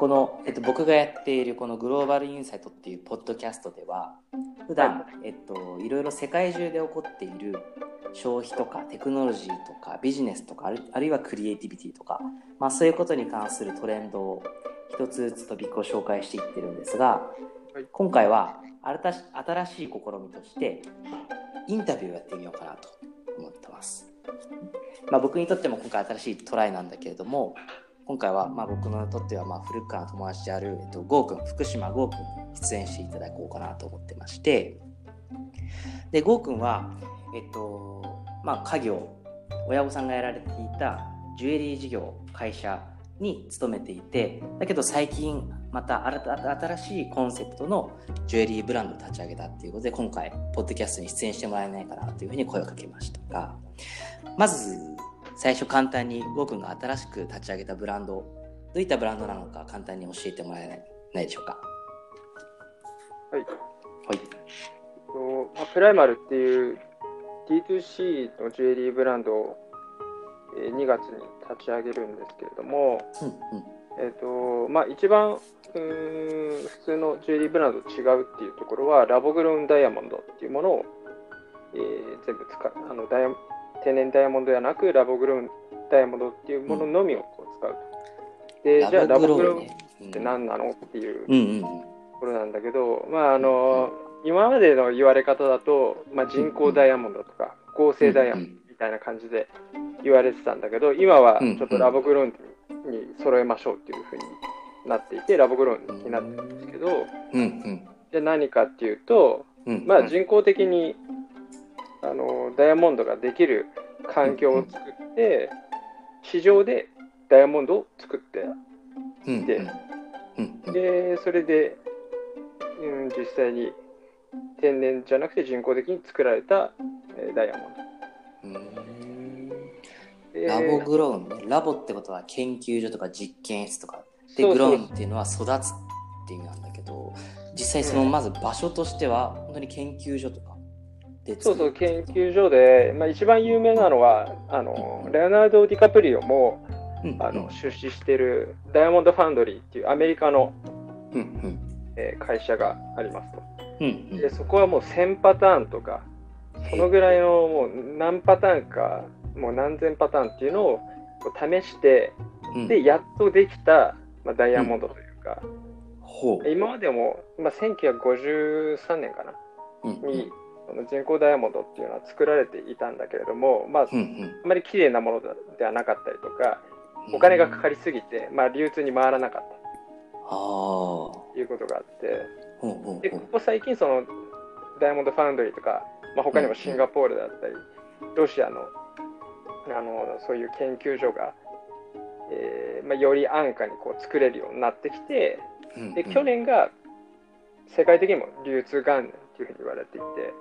この、えっと、僕がやっているこのグローバルインサイトっていうポッドキャストでは普段、えっと、いろいろ世界中で起こっている消費とかテクノロジーとかビジネスとかあるいはクリエイティビティとか、まあ、そういうことに関するトレンドを一つずつトピックを紹介していってるんですが、はい、今回は新しい試みとしてインタビューをやってみようかなと思ってます。まあ、僕にとっても今回新しいトライなんだけれども今回はまあ僕にとってはまあ古くから友達である、えっと、ゴーくん福島ゴーくんに出演していただこうかなと思ってまして。でゴーくんはえっとまあ家業親御さんがやられていたジュエリー事業会社に勤めていてだけど最近また新しいコンセプトのジュエリーブランドを立ち上げたっていうことで今回ポッドキャストに出演してもらえないかなというふうに声をかけましたが。まず最初簡単にゴーくんが新しく立ち上げたブランドどういったブランドなのか簡単に教えてもらえないでしょうか？はい、はい、まあ、プライマルっていう D2C のジュエリーブランドを2月に立ち上げるんですけれども、うんうん、えーとまあ、一番うん普通のジュエリーブランドと違うっていうところはラボグロウンダイヤモンドっていうものを、えー、全部使うあのダイヤ天然ダイヤモンドではなくラボグロウンダイヤモンドっていうもののみをこう使うと。でじゃあラボグロウンって何なのっていうところなんだけど、まああの今までの言われ方だと、まあ、人工ダイヤモンドとか合成ダイヤモンドみたいな感じで言われてたんだけど今はちょっとラボグロウンに揃えましょうっていうふうになっていてラボグロウンになってるんですけど、じゃあ何かっていうと、まあ人工的にあのダイヤモンドができる環境を作って、市場でダイヤモンドを作っていて、でそれで、うん、実際に天然じゃなくて人工的に作られた、えー、ダイヤモンド。ラボグローンね。ラボってことは研究所とか実験室とか。で、グローンっていうのは育つっていう意味なんだけど、実際そのまず場所としては、本当に研究所とかそうそう、研究所で、まあ、一番有名なのは、あのレオナルド・ディカプリオも、あの出資してるダイヤモンド・ファンドリーっていうアメリカの、えー、会社がありますと。でそこはもう1000パターンとか、そのぐらいのもう何パターンか、もう何千パターンっていうのを試して、で、やっとできた、まあ、ダイヤモンドというか、今までも、まあ、1953年かな、にその人工ダイヤモンドっていうのは作られていたんだけれども、まあ、うんうん、あまり綺麗なものではなかったりとか、お金がかかりすぎて、まあ、流通に回らなかった。ということがあって、でここ最近そのダイヤモンドファウンドリーとか、まあ、他にもシンガポールだったり、ロシアのあのそういう研究所が、えーまあ、より安価にこう作れるようになってきて、で去年が世界的にも流通元年というふうに言われていて、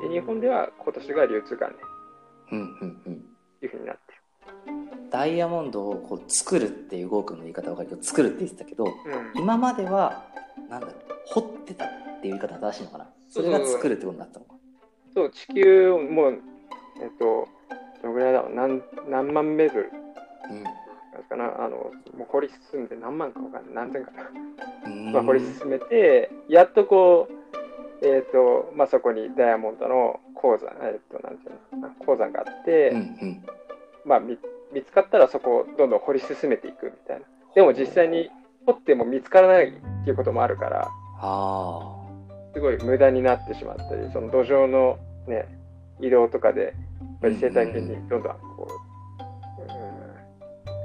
で日本では今年が流通元年。というふうになってる。ダイヤモンドをこう作るっていうゴーくんの言い方分かるけど作るって言ってたけど、うん、今まではなんだろう掘ってたっていう言い方正しいのかな？それが作るってことになったのか？そう地球もうえっとどのぐらいだろう？何何万メートル、うん、かな？あのもう掘り進んで何万か分かんない。何千かな、まあ、掘り進めてやっとこうえーとまあ、そこにダイヤモンドの鉱山,、えーと、なんていうの鉱山があって、うんうん、まあ、見つかったらそこをどんどん掘り進めていくみたいなでも実際に掘っても見つからないっていうこともあるからすごい無駄になってしまったりその土壌の、ね、移動とかでやっぱり生態系にどんどんこう、う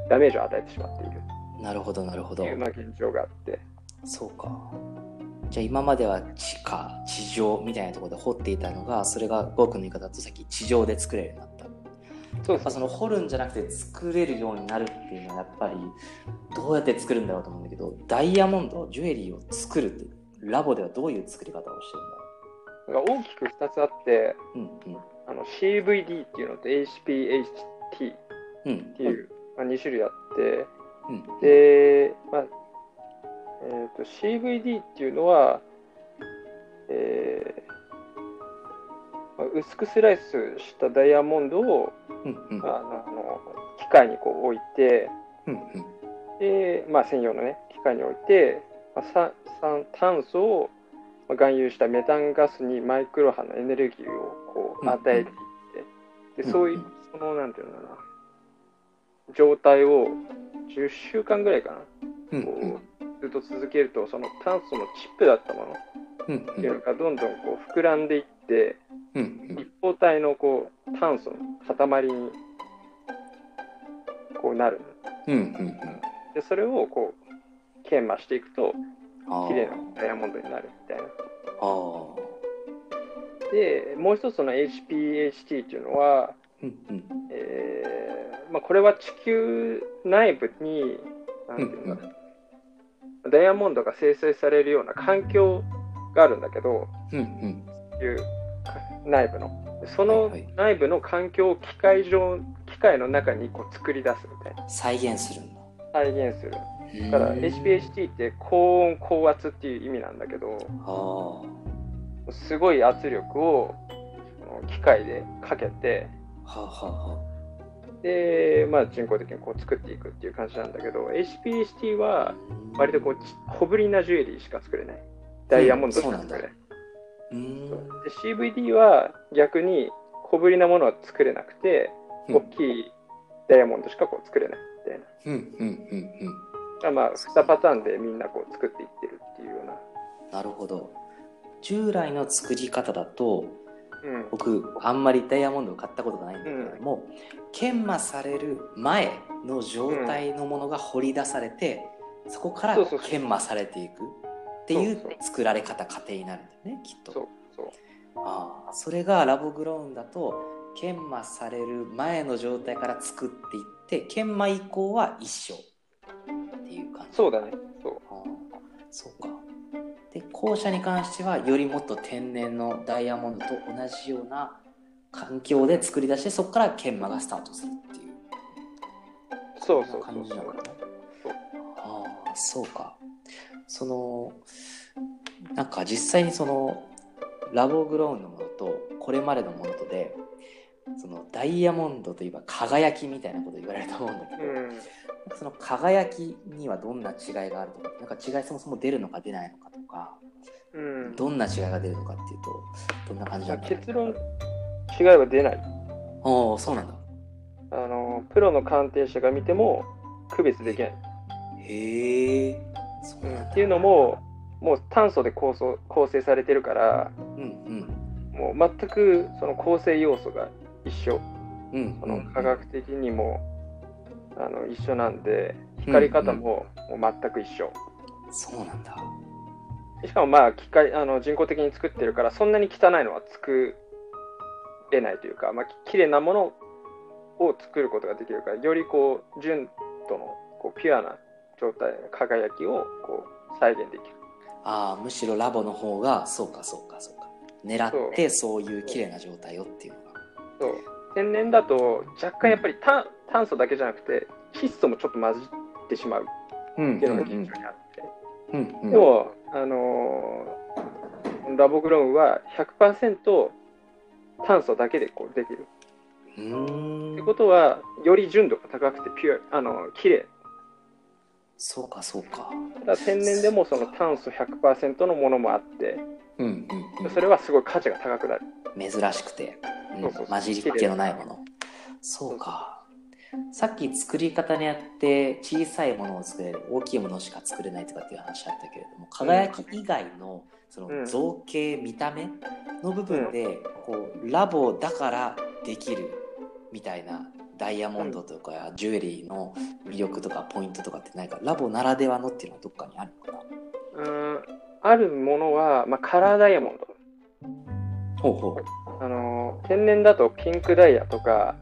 ん、ダメージを与えてしまっているなるほどなるほど。いうような現状があって。そうか。じゃあ今までは地下地上みたいなところで掘っていたのがそれが僕の言い方だとさっき地上で作れるようになった。そうその掘るんじゃなくて作れるようになるっていうのはやっぱりどうやって作るんだろうと思うんだけどダイヤモンドジュエリーを作るってラボではどういう作り方をしてるんだ大きく2つあって、うんうん、あの CVD っていうのと HPHT っていう、うん、まあ、2種類あって、うん、で、まあえーと、CVD っていうのは、えーまあ、薄くスライスしたダイヤモンドを、うんうん、あの機械にこう置いて、うんうん、で、まあ、専用の、ね、機械において、まあ、酸炭素を含有したメタンガスにマイクロ波のエネルギーをこう与えていって、でそういう、その、なんていうのかな、状態を10週間ぐらいかな、こうずっと続けると、その炭素のチップだったものっていうのがどんどんこう膨らんでいって、立方体のこう炭素の塊にこうなる。でそれをこう研磨していくと綺麗なダイヤモンドになるみたいな。でもう一つの HPHT っていうのは、えーまあ、これは地球内部になんていうのかな、ダイヤモンドが生成されるような環境があるんだけど、うんうん、いう内部の。その内部の環境を機械上機械の中にこう作り出すみたいな。再現するんだ。再現する。だから HPHT って高温高圧っていう意味なんだけどすごい圧力を機械でかけて、はあはあ、で、まあ、人工的にこう作っていくっていう感じなんだけど HPHT は割とこう小ぶりなジュエリーしか作れないダイヤモンドしか作れない、うん、で CVD は逆に小ぶりなものは作れなくて、大きいダイヤモンドしかこう作れないみたいな。うんうんうんうん。まあ2パターンでみんなこう作っていってるっていうような。なるほど。従来の作り方だと、うん、僕あんまりダイヤモンドを買ったことがないんだけれども、うん、研磨される前の状態のものが掘り出されて、うん、そこから研磨されていくっていう作られ方過程になるんだよねきっと。そうそう。あそれがラボグロウンだと研磨される前の状態から作っていって研磨以降は一緒っていう感じ。そうだねそう、あ、そうか。で後者に関してはよりもっと天然のダイヤモンドと同じような環境で作り出してそこから研磨がスタートするっていう。そうそう感じなのかなああそう。かそのなんか実際にそのラボグローンのものとこれまでのものとでそのダイヤモンドといえば輝きみたいなこと言われると思うんだけど、うん、その輝きにはどんな違いがあるとかなんか違いそもそも出るのか出ないのかとか、うん、どんな違いが出るのかっていうとどんな感じなんだ結論違いは出ない。おおそうなんだ。あのプロの鑑定者が見ても区別できない。へえうん、っていうのももう炭素で構想構成されてるから、うんうん、もう全くその構成要素が一緒、うん、その科学的にも、あの一緒なんで光り方も,、もう全く一緒、そうなんだしかもまあ機械あの人工的に作ってるからそんなに汚いのは作れないというか、まあ綺麗なものを作ることができるからよりこう純度のこうピュアな状態輝きをこう再現できる。ああむしろラボの方がそうかそうかそうか。狙ってそう。いう綺麗な状態をっていうのが。そう。天然だと若干やっぱり炭炭素だけじゃなくて窒素もちょっと混じってしまうっていうのが現状にあって、うんうん。うん、でもあのー、ラボグローンは100%炭素だけでこうできる。ってことはより純度が高くてピュアあの綺麗。そうかそうか。だ天然でもその炭素100%のものもあって、うんうんうん、それはすごい価値が高くなる。珍しくて、うん、混じりっ気のないもの。そうかさっき作り方にあって小さいものを作れる大きいものしか作れないとかっていう話あったけれども輝き以外のその造形、見た目の部分でこうラボだからできるみたいなダイヤモンドとかジュエリーの魅力とかポイントとかってないかラボならではのっていうのはどっかにあるのかな？うんあるものは、まあ、カラーダイヤモンド。ほうほう。あの天然だとピンクダイヤとか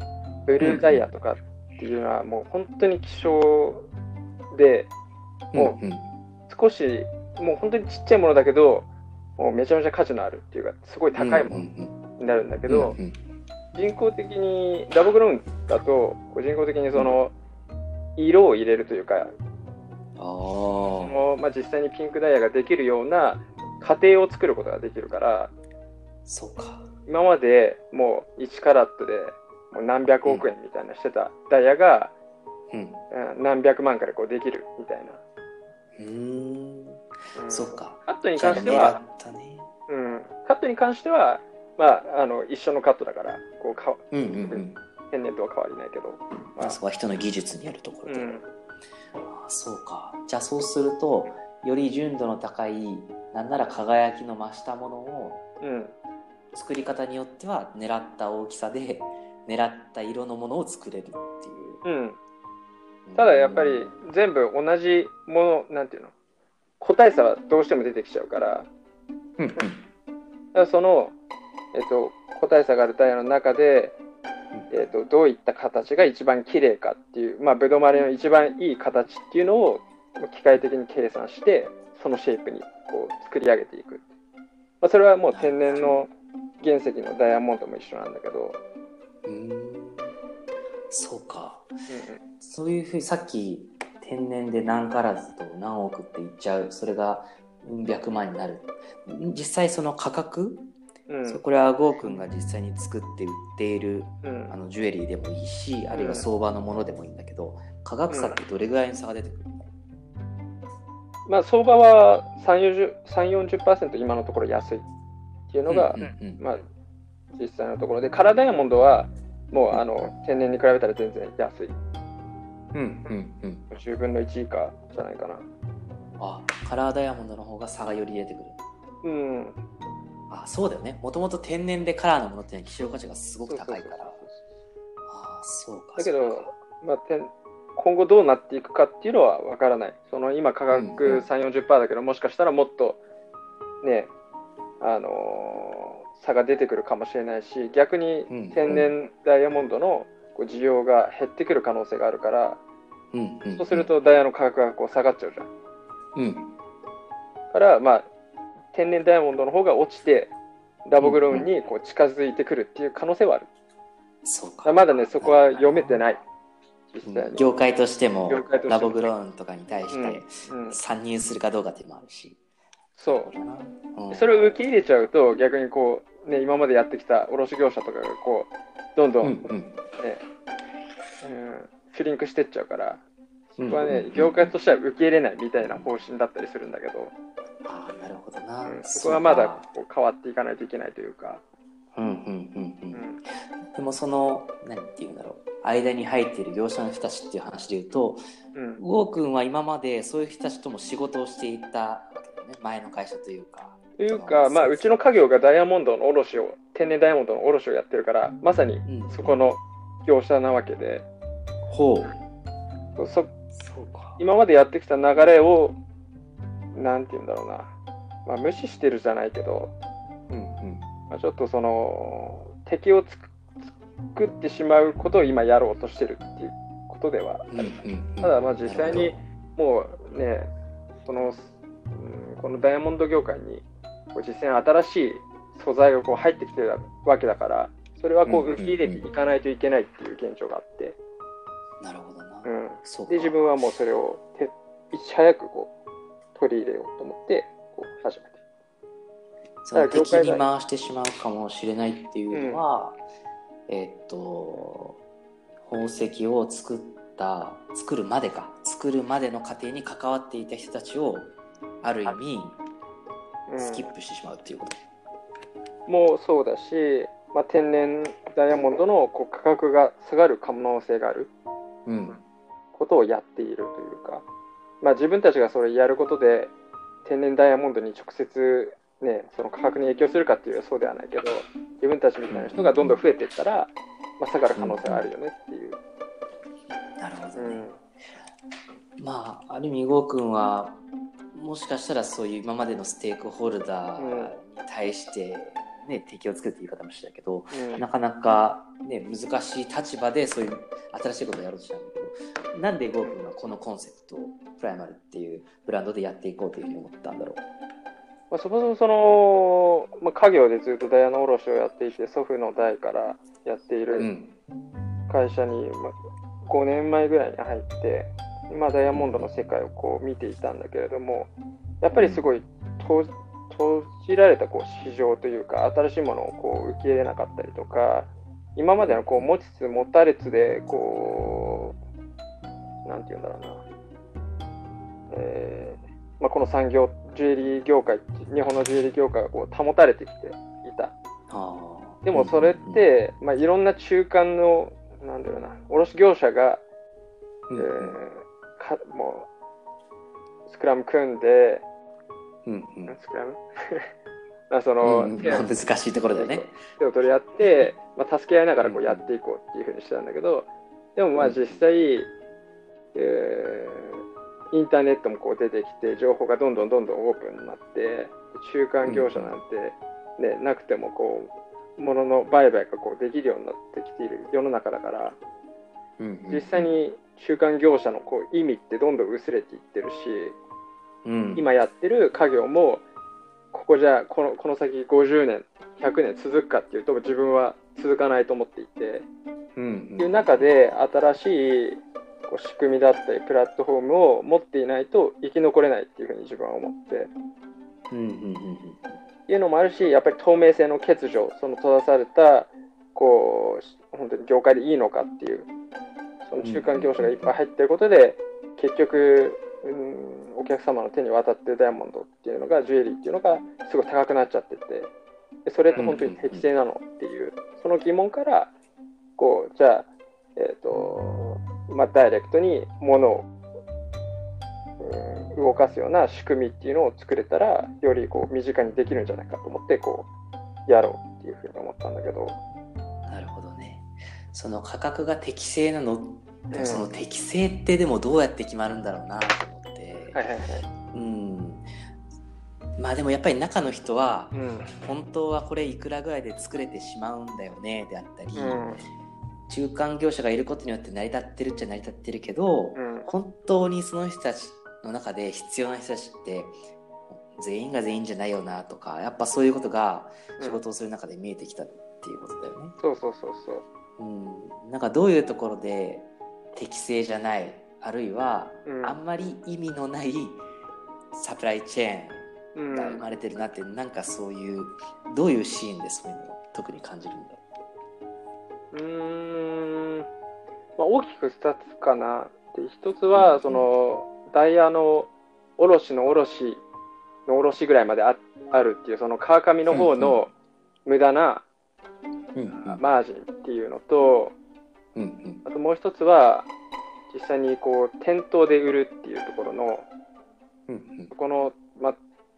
ブルーダイヤとかっていうのはもう本当に希少で、もう少しもう本当にちっちゃいものだけどもうめちゃめちゃ価値のあるっていうかすごい高いものになるんだけど、人工的にラボグロウンだと人工的にその色を入れるというかあの、まあ、実際にピンクダイヤができるような過程を作ることができるからそうか。今までもう1カラットでもう何百億円みたいなしてたダイヤが、うん、何百万からこうできるみたいな。うん、うん、そっか。カットに関しては、ね、うん、カットに関しては、まあ、あの一緒のカットだから、こうか、うんうんうん、天然とは変わりないけど、まあ、そこは人の技術にあるところで、うん、あそうか。じゃあそうするとより純度の高いなんなら輝きの増したものを、うん、作り方によっては狙った大きさで狙った色のものを作れるっていう、うん、ただやっぱり全部同じものなんていうの？個体差はどうしても出てきちゃうから,、だからその、えっと、個体差があるタイヤの中で、えっと、どういった形が一番綺麗かっていう、まあ、ブドウマレの一番いい形っていうのを機械的に計算してそのシェイプにこう作り上げていく、まあ、それはもう天然の原石のダイヤモンドも一緒なんだけどうん。そうか、うんうん、そういうふうにさっき天然で何カラットと何億って言っちゃう。それが百万になる。実際その価格、うん、これはゴーくんが実際に作って売っている、うん、あのジュエリーでもいいしあるいは相場のものでもいいんだけど、価格差ってどれぐらいの差が出てくるの、まあ、相場は3、40%今のところ安いっていうのが、まあ、実際のところで、カラーダイヤモンドはもうあの天然に比べたら全然安い。うんうんうん。10分の1以下じゃないかな。あ、カラーダイヤモンドの方が差がより出てくる。うん。あ、そうだよね。もともと天然でカラーのものって希少価値がすごく高いから。ああ、そうか。だけど、まあ、今後どうなっていくかっていうのは分からない。その今価格3、40%だけど、もしかしたらもっとね、あのー、差が出てくるかもしれないし、逆に天然ダイヤモンドのこう需要が減ってくる可能性があるから、そうするとダイヤの価格がこう下がっちゃうじゃん。うん。から、まあ、天然ダイヤモンドの方が落ちて、ダボグロウンにこう近づいてくるっていう可能性はある。そうか。まだね、そこは読めてない。業界としてもラボグローンとかに対して参入するかどうかっていうのもあるし、そう、うん、それを受け入れちゃうと逆にこう、ね、今までやってきた卸業者とかがこうどんどん、ねうん。うん、シュリンクしてっちゃうからそこはね、業界としては受け入れないみたいな方針だったりするんだけどああなるほどな、うん、そこはまだこう変わっていかないといけないというか。うんうんうん。うん、でもその何て言うんだろう。間に入っている業者の人たちっていう話で言うと、うん、ウォー君は今までそういう人たちとも仕事をしていたわけだよね。前の会社というか。というか、まあ、うちの家業がダイヤモンドの卸を天然ダイヤモンドの卸をやってるからまさにそこの業者なわけで、う。ん、ほうそ今までやってきた流れをなんて言うんだろうな、まあ、無視してるじゃないけど、うんうん。まあ、ちょっとその敵をつく作ってしまうことを今やろうとしてるっていうことではある、ただまあ実際にもうねその、うん、このダイヤモンド業界に実際に新しい素材がこう入ってきてるわけだからそれはこう受け入れていかないといけないっていう現状があって、なるほどな、うん、で自分はもうそれをていち早くこう取り入れようと思ってこう始めて。その敵に回してしまうかもしれないっていうのは、うん。えっと宝石を作った作るまでか。作るまでの過程に関わっていた人たちをある意味、スキップしてしまうっていうこと、うん、もうそうだし、まあ、天然ダイヤモンドのこう価格が下がる可能性がある、うん、ことをやっているというか、まあ、自分たちがそれやることで天然ダイヤモンドに直接ね、その価格に影響するかっていうそうではないけど自分たちみたいな人がどんどん増えていったら、まあ、下がる可能性があるよねっていう。なるほどね。うん、まあある意味郷君はもしかしたらそういう今までのステークホルダーに対して、ね、敵を作るって言い方もしたけど、うん、なかなか、ね、難しい立場でそういう新しいことをやろうとしたんだけどなんで郷君はこのコンセプトプライマルっていうブランドでやっていこうというふうに思ったんだろう？まあ、そもそもその、まあ、家業でずっとダイヤの卸をやっていて、祖父の代からやっている会社に、まあ、5年前ぐらいに入って、今ダイヤモンドの世界をこう見ていたんだけれども、やっぱりすごい閉じられたこう市場というか、新しいものをこう受け入れなかったりとか、今までのこう持ちつ持たれつでこうなんて言うんだろうな、えーまあ、この産業、ジュエリー業界、日本のジュエリー業界がこう保たれてきていた。でもそれって、まあ、いろんな中間の、なんだろうな、卸業者が、えー、かもう、スクラム組んで、うんうん、スクラムまあその、うん、難しいところでね。手を取り合って、まあ、助け合いながらこうやっていこうっていうふうにしてたんだけど、でもまあ実際、えー、インターネットもこう出てきて、情報がどんどんどんどんオープンになって、中間業者なんてね、なくてもこう、物の売買がこうできるようになってきている世の中だから、実際に中間業者のこう意味ってどんどん薄れていってるし、うん、今やってる家業もここじゃこのこの先50年100年続くかっていうと自分は続かないと思っていて、うんうん、いう中で新しいこう仕組みだったりプラットフォームを持っていないと生き残れないっていうふうに自分は思って。うんうんうんうんいうのもあるし、やっぱり透明性の欠如、その閉ざされた、こう、本当に業界でいいのかっていう、その中間業者がいっぱい入ってることで、結局、うん、お客様の手に渡ってるダイヤモンドっていうのが、ジュエリーっていうのが、すごい高くなっちゃってて、でそれって本当に適正なのっていう、その疑問から、こう、じゃあ、えっ、ー、と、まあ、ダイレクトに物を、うん、動かすような仕組みっていうのを作れたら、よりこう身近にできるんじゃないかと思って、こう、やろうっていうふうに思ったんだけど。なるほどね。その価格が適正なの、うん、その適正ってでもどうやって決まるんだろうなと思って。はいはいはい。うん。まあでもやっぱり中の人は、うん、本当はこれいくらぐらいで作れてしまうんだよねであったり、うん、中間業者がいることによって成り立ってるっちゃ成り立ってるけど、うん、本当にその人たちの中で必要な人たちって全員が全員じゃないよなとかやっぱそういうことが仕事をする中で見えてきたっていうことだよね。そうそうそうそう。うん、なんかどういうところで適正じゃないあるいは、あんまり意味のないサプライチェーンが生まれてるなって、うん、なんかそういうどういうシーンでそういうのを特に感じるんだう？ーん、まあ、大きく2つかなって。一つは、そのダイヤの卸の卸の卸ぐらいまでああるっていうその川上の方の無駄なマージンっていうのと、あともう一つは実際にこう店頭で売るっていうところの、この、ま、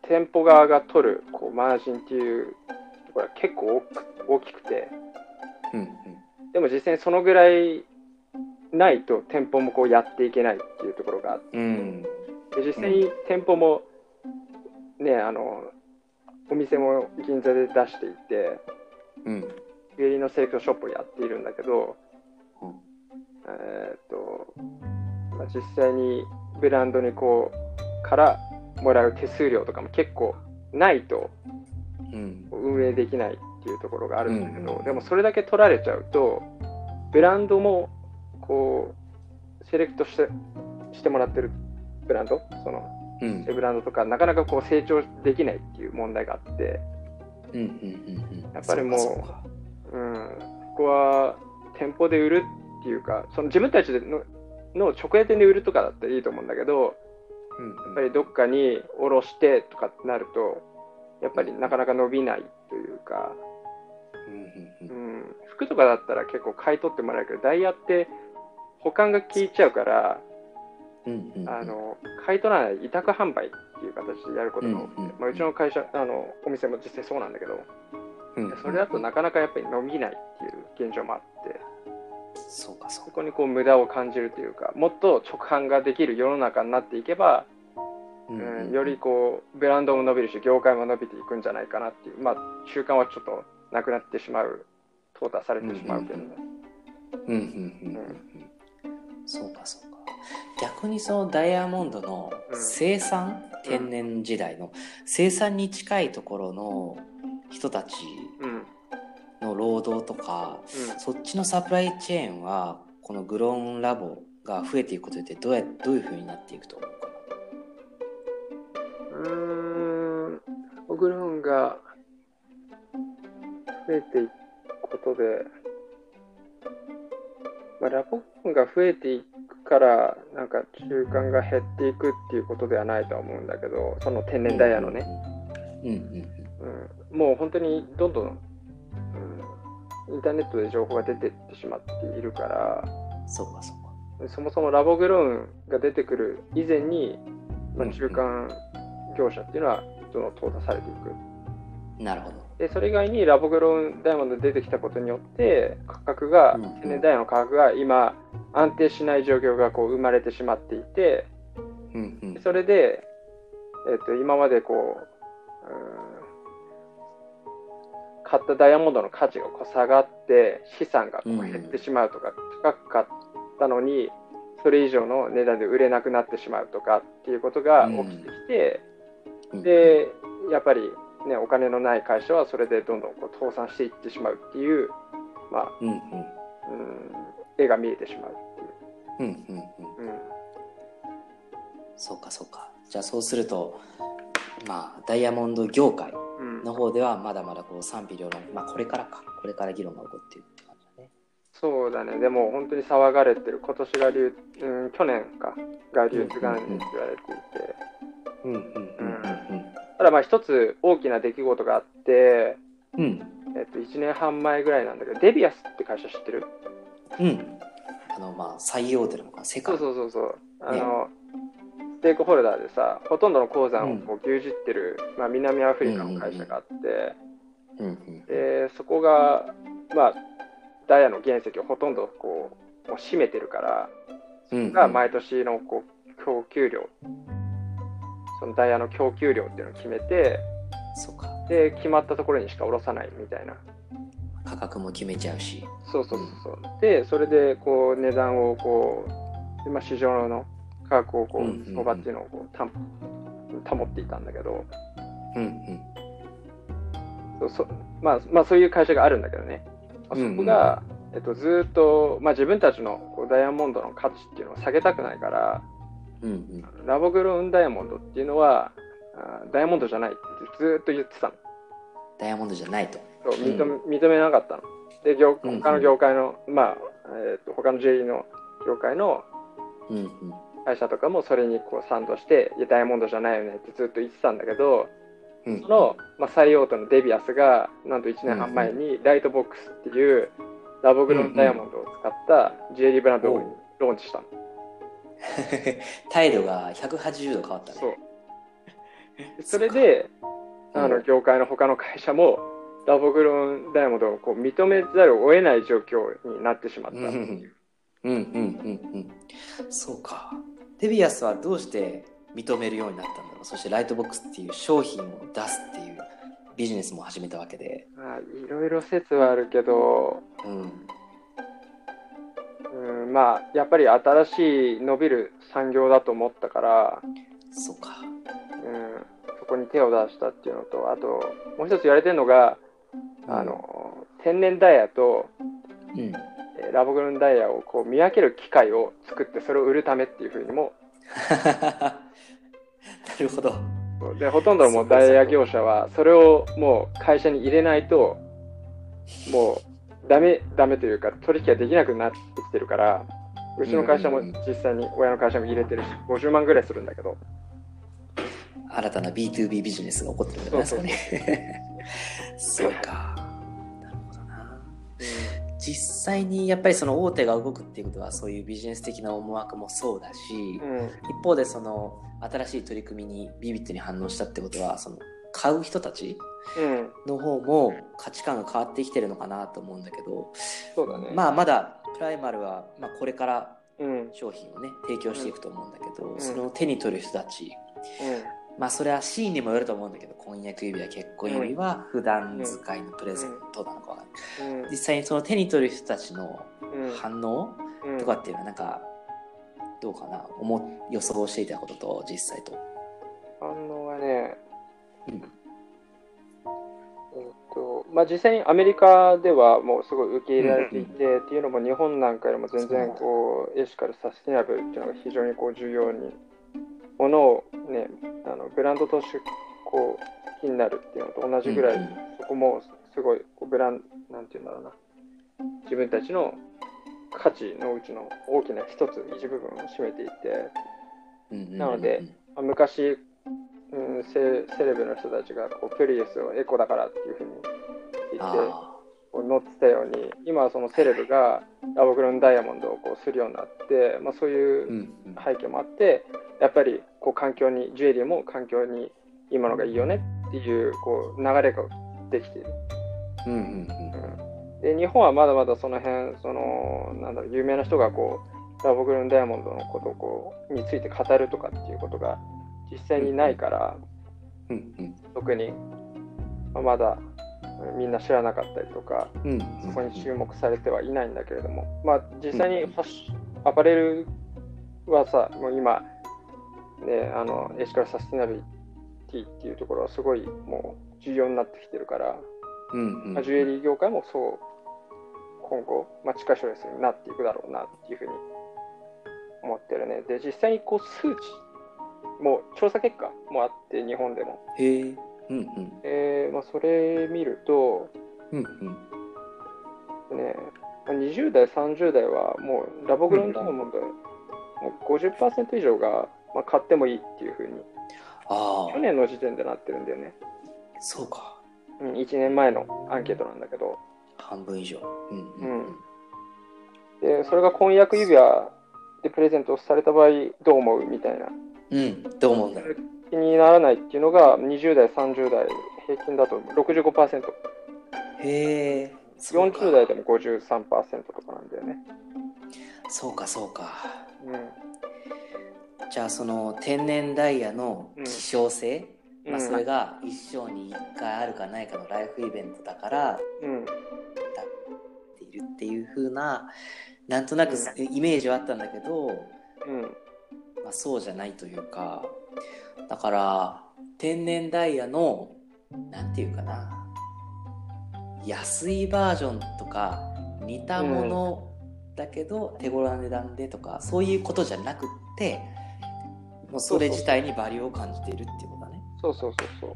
店舗側が取るこうマージンっていうところは結構大きくて、でも実際にそのぐらいないと店舗もこうやっていけないっていうところがあって、うん、で実際に店舗もね、あのお店も銀座で出していて、うん、ジュエリーのセレクトショップをやっているんだけど、うん、えっと、まあ、実際にブランドにこうからもらう手数料とかも結構ないと運営できないっていうところがあるんだけど、うん、でもそれだけ取られちゃうとブランドもこうセレクトしてしてもらってるブランドその、うん、ブランドとかなかなかこう成長できないっていう問題があって、うんうんうんうん、やっぱりもう、うん、ここは店舗で売るっていうかその自分たちのの直営店で売るとかだったらいいと思うんだけど、うん、やっぱりどっかに卸してとかってなるとやっぱりなかなか伸びないというか、うん、うん、服とかだったら結構買い取ってもらえるけどダイヤって保管が効いちゃうから、うんうん、あの買い取らない委託販売っていう形でやることが多くて、うんうん、まあ、うちの会社あのお店も実際そうなんだけど、うん。うん、それだとなかなかやっぱり伸びないっていう現状もあって。そうかそこにこう無駄を感じるというかもっと直販ができる世の中になっていけば、うん、うん、よりこうブランドも伸びるし業界も伸びていくんじゃないかなっていうまあ習慣はちょっとなくなってしまう淘汰されてしまうけどね。うんうんうんうん、うんそうかそうか。逆にそのダイヤモンドの生産、うん、天然時代の生産に近いところの人たちの労働とか、うん、そっちのサプライチェーンはこのグローンラボが増えていくことでどうやどういうふうになっていくと思うかな？うん。グローンが増えていくことでまあ、ラボンが増えていくからなんか中間が減っていくっていうことではないとは思うんだけどその天然ダイヤのね、うんうんうん、もう本当にどんどん、うん、インターネットで情報が出てってしまっているから。そうかそうか。そもそもラボグローンが出てくる以前に、まあ、中間業者っていうのはどんどん淘汰されていく。なるほど。でそれ以外にラボグローンダイヤモンドが出てきたことによって価格が、うん。天然ダイヤの価格が今安定しない状況がこう生まれてしまっていてうんうん。それで、えっと今までこううん買ったダイヤモンドの価値がこう下がって資産がこう減ってしまうとか、高く買ったのにそれ以上の値段で売れなくなってしまうとかっていうことが起きてきて、うん。でやっぱり、ね、お金のない会社はそれでどんどんこう倒産していってしまうっていう、まあ、うんうん。うん絵が見えてしまうっていう。うんうんうん。うん。そうかそうか。じゃあそうするとまあダイヤモンド業界うんの方ではまだまだこう賛否両論まあこれからかこれから議論が起こっているって感じだね。そうだね、でも本当に騒がれてる、今年が流、うん、去年か、が流通元年って言われていて、うんうんうんただまあ一つ大きな出来事があって、うん。うんえっと、1年半前ぐらいなんだけど、デビアスって会社知ってる？うん。うんあのまあ最大手なの世界そうそうそうそう。あの、ステークホルダーでさ、ほとんどの鉱山をうん。こう牛耳ってる、まあ、南アフリカの会社があって、うんうんでそこが、まあ、ダイヤの原石をほとんどこうもう占めてるから、うんが毎年のこう供給量、そのダイヤの供給量っていうのを決めて、で、決まったところにしか卸さないみたいな。価格も決めちゃうし。そうそうそうそう。で、それでこう値段をこう、まあ、市場の価格をこうんうんうん。う、相場っていうのをこう担保っていたんだけど、うんうん。そまあ、まあそういう会社があるんだけどね、まあそこが、えっと、ずーっと、まあ、自分たちのこうダイヤモンドの価値っていうのを下げたくないから、うんうん。ラボグローンダイヤモンドっていうのは、あダイヤモンドじゃないってずーっと言ってたの。ダイヤモンドじゃないと。そう認め認めなかったの。で、業うんうん。他の業界の、まあ、えっと他の J の業界のうんうん会社とかもそれにこう賛同して、いや、ダイヤモンドじゃないよねってずっと言ってたんだけど、うん。その、まあ、最大手のデビアスが、なんと1年半前にライトボックスっていうラボグロンダイヤモンドを使った JD ブランドをローンチしたの。態度が180度変わったね。そう。でそれで、あの、業界の他の会社も、ラボグロンダイヤモンドをこう認めざるを得ない状況になってしまったっていう。うんうんうんうん。そうかデビアスはどうして認めるようになったんだろう？そしてライトボックスっていう商品を出すっていうビジネスも始めたわけで。まあ、いろいろ説はあるけど、うん。うん、まあ、やっぱり新しい伸びる産業だと思ったから、そうか。うん、そこに手を出したっていうのと、あと、もう一つ言われてるのが、あの、天然ダイヤとうん。えーラボグロンダイヤをこう見分ける機械を作って、それを売るためっていうふうにも、なるほど。で、ほとんどのもうダイヤ業者は、それをもう会社に入れないと、もうダメ、ダメというか、取引ができなくなってきてるから、うちの会社も実際に親の会社も入れてるし、50万ぐらいするんだけど、新たな B2B ビジネスが起こってるんだね。そう か実際にやっぱりその大手が動くっていうことはそういうビジネス的な思惑もそうだし、うん、一方でその新しい取り組みにビビットに反応したってことはその買う人たちうん、の方も価値観が変わってきてるのかなと思うんだけど、そうだね。まあまだプライマルは、まあ、これからうん、商品をね提供していくと思うんだけど、ん。その手に取る人たちまあそれはシーンにもよると思うんだけど婚約指輪結婚指輪普段使いのプレゼントなのかうん、実際にその手に取る人たちのうん、反応うんとかっていうのはなんかどうかな？思予想していたことと実際と。反応はね、うん。えっとまあ、実際にアメリカではもうすごい受け入れられていて、っていうのも日本なんかよりも全然こうエシカルサステナブルっていうのが非常にこう重要にものをねあのブランドとしてこう好きになるっていうのと同じぐらい、うんうん。そこもすごいこうブランなんていうんだろうな。自分たちの価値のうちの大きな一つ、一部分を占めていて、なので、まあ、昔、うん、セセレブの人たちがこうプリウスをエコだからっていうふうに言ってこう乗ってたように今はそのセレブがラボグロンダイヤモンドをこうするようになって、まあ、そういう背景もあってやっぱりこう環境にジュエリーも環境に今のがいいよねっていうこう流れができている。うんうんうん、で日本はまだまだその辺そのなんだろう有名な人がこうラボグルンダイヤモンドのことをこうについて語るとかっていうことが実際にないから、うんうん、特に、まあ、まだみんな知らなかったりとか、うん。そこに注目されてはいないんだけれども、まあ、実際にファッシアパレルはさもう今、ね、あのエシカルサスティナビリティっていうところはすごいもう重要になってきてるから、うんうん。まあ、ジュエリー業界もそう今後、まあ、近い将来になっていくだろうなっていうふうに思ってるね。で実際にこう数値もう調査結果もあって日本でも。へえうんうんえーまあ、それ見ると、うんうんね、20代、30代はもうラボグロンダイヤモンド、もう50%以上が、まあ、買ってもいいっていうふうにあ去年の時点でなってるんだよね。そうか。うん、1年前のアンケートなんだけど。半分以上。うん、うん、うん。で、それが婚約指輪でプレゼントされた場合、どう思う？みたいな。うん、どう思うんだろう。気にならないっていうのが、20代、30代、平均だと65%。へえ。40代でも53%とかなんだよね。そうか、そうか。うん。じゃあその天然ダイヤの希少性、うん、まあ、それが一生に一回あるかないかのライフイベントだから、うん、だっているっていう風ななんとなくイメージはあったんだけど、うんまあ、そうじゃないというかだから天然ダイヤのなんていうかな安いバージョンとか似たものだけど手頃な値段でとかそういうことじゃなくってもうそれ自体にバリューを感じているっていうことだね。そうそうそうそう。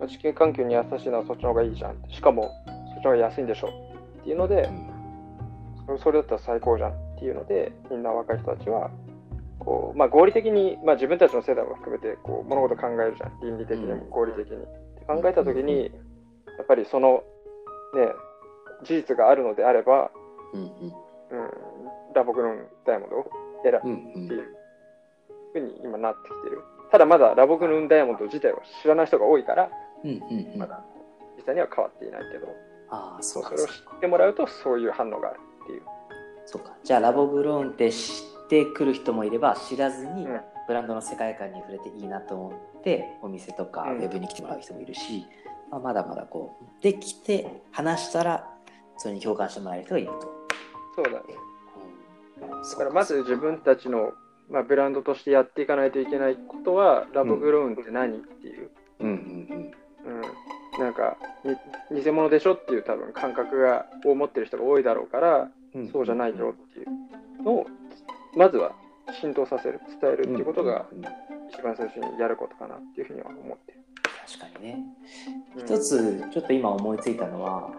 うん、地球環境に優しいのはそっちの方がいいじゃん。しかもそっちの方が安いんでしょっていうので、うん、それだったら最高じゃんっていうので、みんな若い人たちは、こう、まあ合理的に、まあ自分たちの世代も含めて、こう、物事考えるじゃん。倫理的にも合理的に。考えたときに、やっぱりその、ね、事実があるのであれば、うん、うん、ラボグロンダイヤモンドを選ぶっていうふうに今なってきてる。ただまだラボグルンダイヤモンド自体を知らない人が多いから、うんうんうん、まだ実際には変わっていないけど、あそうそれを知ってもらうとそういう反応があるっていう。そうか。じゃあラボグローンって知ってくる人もいれば知らずにブランドの世界観に触れていいなと思ってお店とかウェブに来てもらう人もいるし、うん、まあ、まだまだこうできて話したらそれに共感してもらえる人がいると。そうだね。うん、だからまず自分たちのまあ、ブランドとしてやっていかないといけないことは、ラボグローンって何っていう。うん。うん。うん。うん、なんか偽物でしょっていう多分感覚がを持ってる人が多いだろうから、うん、そうじゃないよっていうのをまずは浸透させる伝えるっていうことが一番最初にやることかなっていうふうには思って確かにね。一つちょっと今思いついたのは、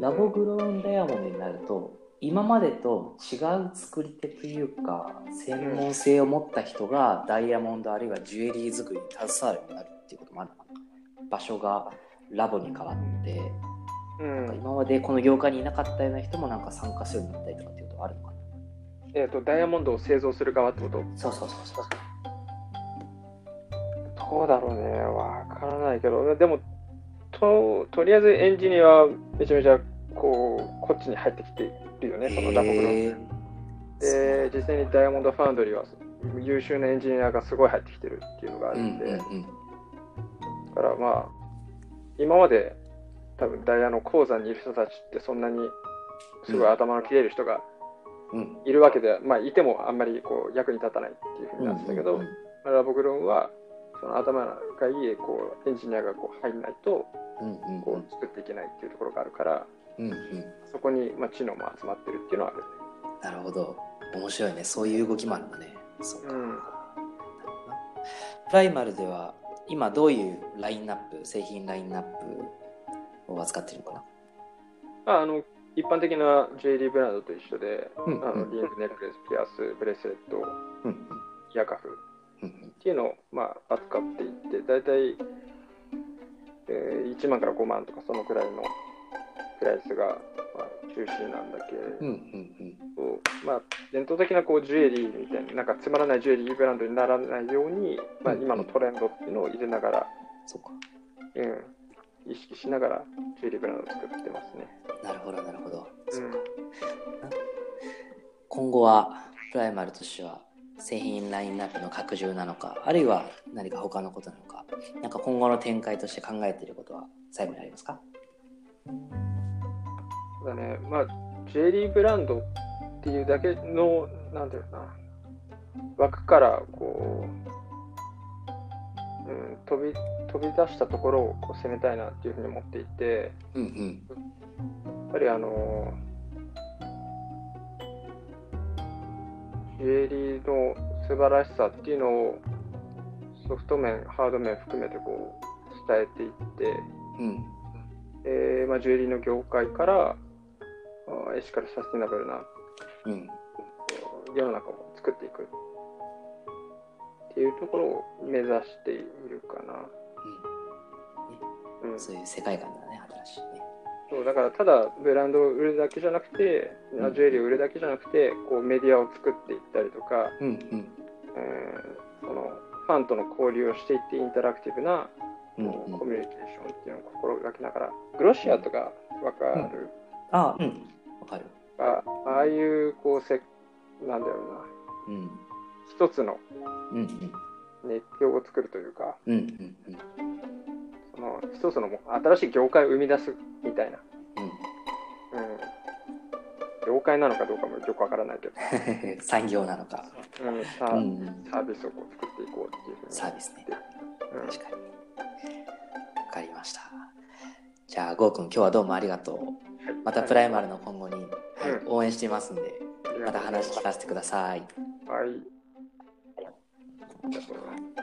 ラボグローンダイヤモンドになると今までと違う作り手というか専門性を持った人がダイヤモンドあるいはジュエリー作りに携わるようになるっていうこともある。のかな場所がラボに変わって、うん、なんか今までこの業界にいなかったような人もなんか参加するようになったりとかっていうことはあるのかなえっ、ー、とダイヤモンドを製造する側ってこと？そうそうそうそう。どうだろうね。わからないけど。でもととりあえずエンジニアはめちゃめちゃこうこっちに入ってきてるよね、そのラボグロン。で、実際にダイヤモンドファウンドリーは優秀なエンジニアがすごい入ってきてるっていうのがあるんで、うんうんうん、だからまあ、今まで多分ダイヤの鉱山にいる人たちってそんなにすごい頭の切れる人がいるわけでは、うん、まあいてもあんまりこう役に立たないっていうふうになってたけど、うんうんうん、ラボグロンはその頭がいいこうエンジニアがこう入んないとこう作っていけないっていうところがあるから、うんうん、そこに、まあ、知能も集まってるっていうのはある、ね、なるほど。面白いね。そういう動きもあるんだね。そうか、うん、プライマルでは今どういうラインナップ製品ラインナップを扱ってるのかな？ああの一般的なジュエリーブランドと一緒で、うんあのリング、ネックレス、ピアス、ブレスレット、うん。イヤーカフうんっていうのを、まあ、扱っていって、大体、えー、1万から5万とか、そのくらいのプライスが、まあ、中心なんだけうんうんど、まあ、伝統的なこうジュエリーみたいな、なんかつまらないジュエリーブランドにならないように、まあ、うん今のトレンドっていうのを入れながら、そうか。うん、意識しながらジュエリーブランドを作ってますね。なるほどなるほど、うん。今後はプライマルとしては製品ラインナップの拡充なのかあるいは何か他のことなのかなんか今後の展開として考えていることは最後にありますか？そうだね、まあ、ジュエリーブランドっていうだけの、なんていうのかな、枠からこう、うん、飛び飛び出したところをこう攻めたいなっていうふうに思っていて、うんうんぱりあの、ジュエリーの素晴らしさっていうのをソフト面、ハード面含めてこう伝えていって、うん。えーまあ、ジュエリーの業界からあエシカルサスティナブルなうん。世の中を作っていくっていうところを目指しているかな。うん、そういう世界観だねそうだからただブランドを売るだけじゃなくて、うん。ジュエリーを売るだけじゃなくてこうメディアを作っていったりとか、うんうん。えーそのファンとの交流をしていってインタラクティブな、うんこううんコミュニケーションっていうのを心がけながらグロシアとかわかる、あうん。わかる。あああいうこうせなんだろうな。うん。一つのうんうん。熱狂を作るというか。うんうんうん。その一つの新しい業界を生み出すみたいな、うん。うん、業界なのかどうかもよくわからないけど、産業なのか、うん、さうんうん、サービスをこう作っていこうっていう。ふうにサービスね。うん。確かに。わかりました。じゃあゴーくん今日はどうもありがとう。またプライマルの今後に、はいうん。応援していますんでまた話聞かせてください。はい。ありがとうございます